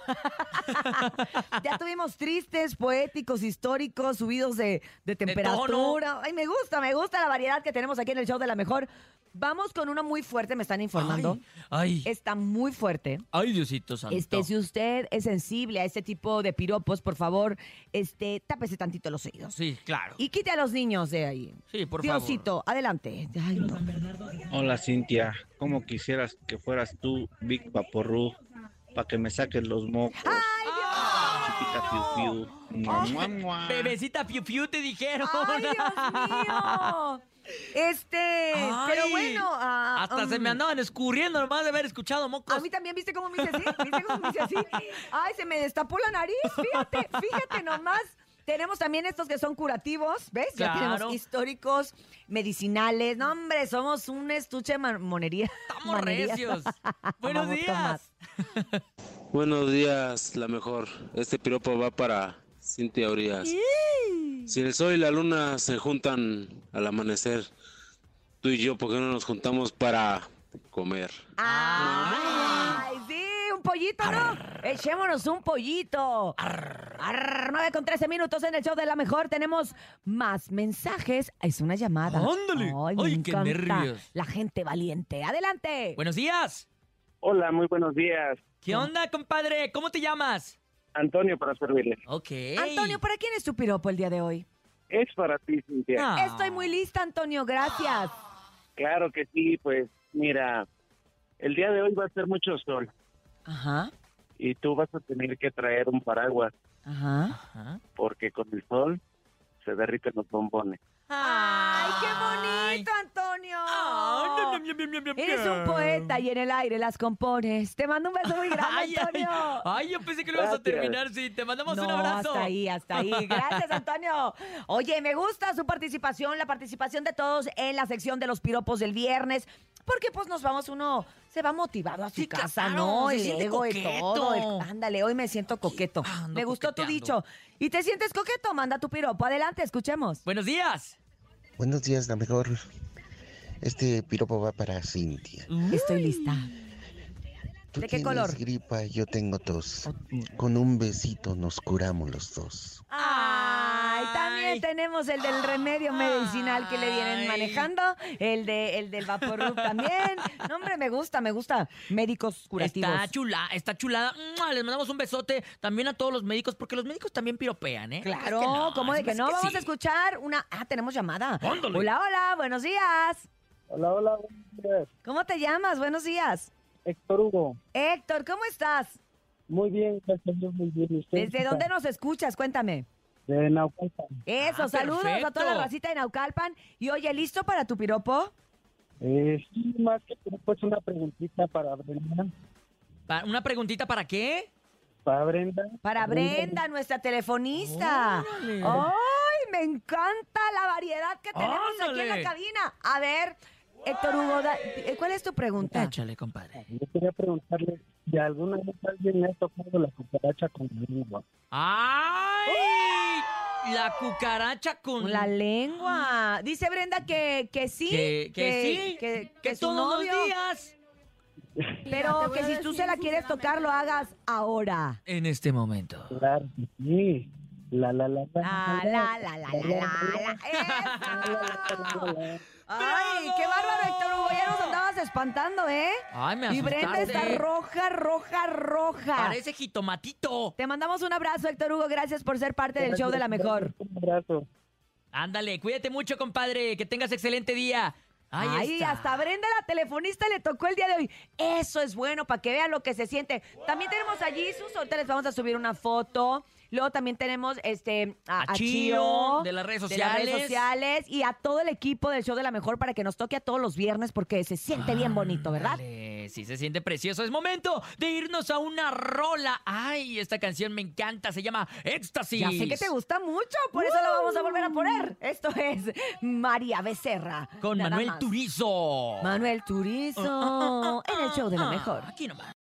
S2: [laughs] ya tuvimos tristes, poéticos, históricos, subidos de, de temperatura. Ay, me gusta, me gusta la variedad que tenemos aquí en el show de la mejor. Vamos con uno muy fuerte, me están informando.
S3: Ay.
S2: Está muy fuerte.
S3: Ay, Diosito santo.
S2: Este, si usted es sensible a este tipo de piropos, por favor, este, tápese tantito los oídos.
S3: Sí, claro.
S2: Y quite a los niños de ahí.
S3: Sí, por
S2: Diosito, adelante. Ay, no.
S9: Hola Cintia, ¿cómo quisieras que fueras tú, Big Paporru, para que me saques los mocos? Chiquita Piu Piu. Mua, mua, mua.
S3: Bebecita Piu Piu te dijeron.
S2: ¡Ay, Dios mío! Este, pero bueno. ah,
S3: Hasta se
S2: um,
S3: me andaban escurriendo nomás de haber escuchado mocos.
S2: A mí también, ¿viste cómo me hice así? ¿Viste cómo me hice así? Ay, se me destapó la nariz, fíjate, fíjate nomás. Tenemos también estos que son curativos, ¿ves? Ya tenemos históricos, medicinales. No, hombre, somos un estuche de monería.
S3: Estamos [laughs]
S2: monerías.
S3: recios. [laughs] Buenos
S2: Vamos
S3: días.
S21: Buenos días, la mejor. Este piropo va para Cintia Urias. Si el sol y la luna se juntan al amanecer, tú y yo, ¿por qué no nos juntamos para comer?
S2: Ay, sí, un pollito, ¿no? Echémonos un pollito. Arr, 9 con 13 minutos en el show de la mejor. Tenemos más mensajes. Es una llamada.
S3: Ándale.
S2: Ay, me
S3: Ay, qué
S2: encanta
S3: nervios.
S2: La gente valiente. Adelante.
S3: Buenos días.
S16: Hola, muy buenos días.
S3: ¿Qué onda, compadre? ¿Cómo te llamas?
S16: Antonio, para servirle.
S3: Ok.
S2: Antonio, ¿para quién es tu piropo el día de hoy?
S16: Es para ti, Cintia.
S3: Ah.
S2: Estoy muy lista, Antonio. Gracias.
S16: Claro que sí, pues mira, el día de hoy va a ser mucho sol
S2: Ajá,
S16: y tú vas a tener que traer un paraguas
S2: ajá.
S16: porque con el sol se derriten los bombones.
S2: ¡Ay, qué bonito, Antonio! Eres un poeta y en el aire las compones. Te mando un beso muy [laughs] grande,
S3: Ay, ay,
S2: Antonio.
S3: ay, yo pensé que lo ibas a terminar. Sí, te mandamos
S2: No,
S3: un abrazo.
S2: hasta ahí, hasta ahí. Gracias, Antonio. Oye, me gusta su participación, la participación de todos en la sección de los piropos del viernes. Porque pues nos vamos, uno se va motivado a su
S3: Sí,
S2: casa,
S3: claro,
S2: ¿no? El ego y todo. el- ándale, hoy me siento coqueto. Me gustó tu dicho. ¿Y te sientes coqueto? Manda tu piropo. Adelante, escuchemos.
S3: Buenos días.
S22: Buenos días, la mejor. Este piropo va para Cintia.
S2: Estoy lista.
S22: Tú
S2: ¿De qué color?
S22: gripa, yo tengo tos. Con un besito nos curamos los dos.
S2: Ay, también tenemos el del remedio medicinal que le vienen manejando, el de el del Vaporub también. No, hombre, me gusta, me gusta. Médicos curativos.
S3: Está chula, está chulada. Les mandamos un besote también a todos los médicos, porque los médicos también piropean, ¿eh?
S2: Claro,
S3: Es que no,
S2: ¿cómo de que no?
S3: que
S2: Vamos
S3: sí.
S2: a escuchar una. Ah, tenemos llamada.
S3: Ándale.
S2: Hola, hola, buenos días.
S16: Hola, hola, buenos días.
S2: ¿Cómo te llamas? Buenos días.
S16: Héctor Hugo.
S2: Héctor, ¿cómo estás?
S16: Muy bien, gracias, muy bien.
S2: ¿Desde dónde nos escuchas? Cuéntame.
S16: De Naucalpan.
S2: Eso,
S3: Ah,
S2: saludos a toda la
S3: perfecto.
S2: racita de Naucalpan. Y oye, ¿listo para tu piropo?
S16: Eh, sí, más que pues una preguntita para Brenda.
S3: ¿Una preguntita para qué?
S16: Para Brenda.
S2: Para Brenda, nuestra telefonista.
S3: Órale.
S2: ¡Ay, me encanta la variedad que tenemos aquí en la cabina! A ver, Héctor Hugo, eh, ¿cuál es tu pregunta?
S3: Échale, compadre.
S16: Yo quería preguntarle si alguna vez alguien le ha tocado la cucaracha con la lengua.
S3: ¡Ay! La cucaracha con...
S2: La lengua. Dice Brenda que, que sí.
S3: Que, que sí,
S2: Que,
S3: que
S2: que su
S3: todos
S2: novio,
S3: los días.
S2: Pero que si tú se la quieres tocar, lo hagas ahora.
S3: En este momento.
S16: Claro que sí. La, la, la, la.
S2: Ah, la, la, la, la, la, la. Ay, qué bárbaro, Héctor Hugo. Ya nos andabas espantando, ¿eh?
S3: Ay, me
S2: Y Brenda
S3: asustaste.
S2: está roja, roja, roja.
S3: Parece jitomatito.
S2: Te mandamos un abrazo, Héctor Hugo. Gracias por ser parte del show de la mejor.
S16: Un abrazo.
S3: Ándale, cuídate mucho, compadre. Que tengas excelente día. Ahí
S2: Ay,
S3: está.
S2: hasta Brenda, la telefonista, le tocó el día de hoy. Eso es bueno para que vean lo que se siente. También tenemos allí sus ahorita les vamos a subir una foto. Luego también tenemos este a,
S3: A
S2: a
S3: Chío,
S2: Chío,
S3: de las redes
S2: de las redes sociales. y a todo el equipo del show de la mejor para que nos toque a todos los viernes porque se siente bien bonito, ¿verdad?
S3: Ándale, sí se siente precioso. Es momento de irnos a una rola. Ay, esta canción me encanta. Se llama Éxtasis.
S2: Ya sé que te gusta mucho, por eso la vamos a volver a poner. Esto es María Becerra.
S3: Con
S2: Nada
S3: Manuel
S2: más.
S3: Turizo.
S2: Manuel Turizo en el show de la
S3: Ah,
S2: mejor.
S3: Aquí nomás.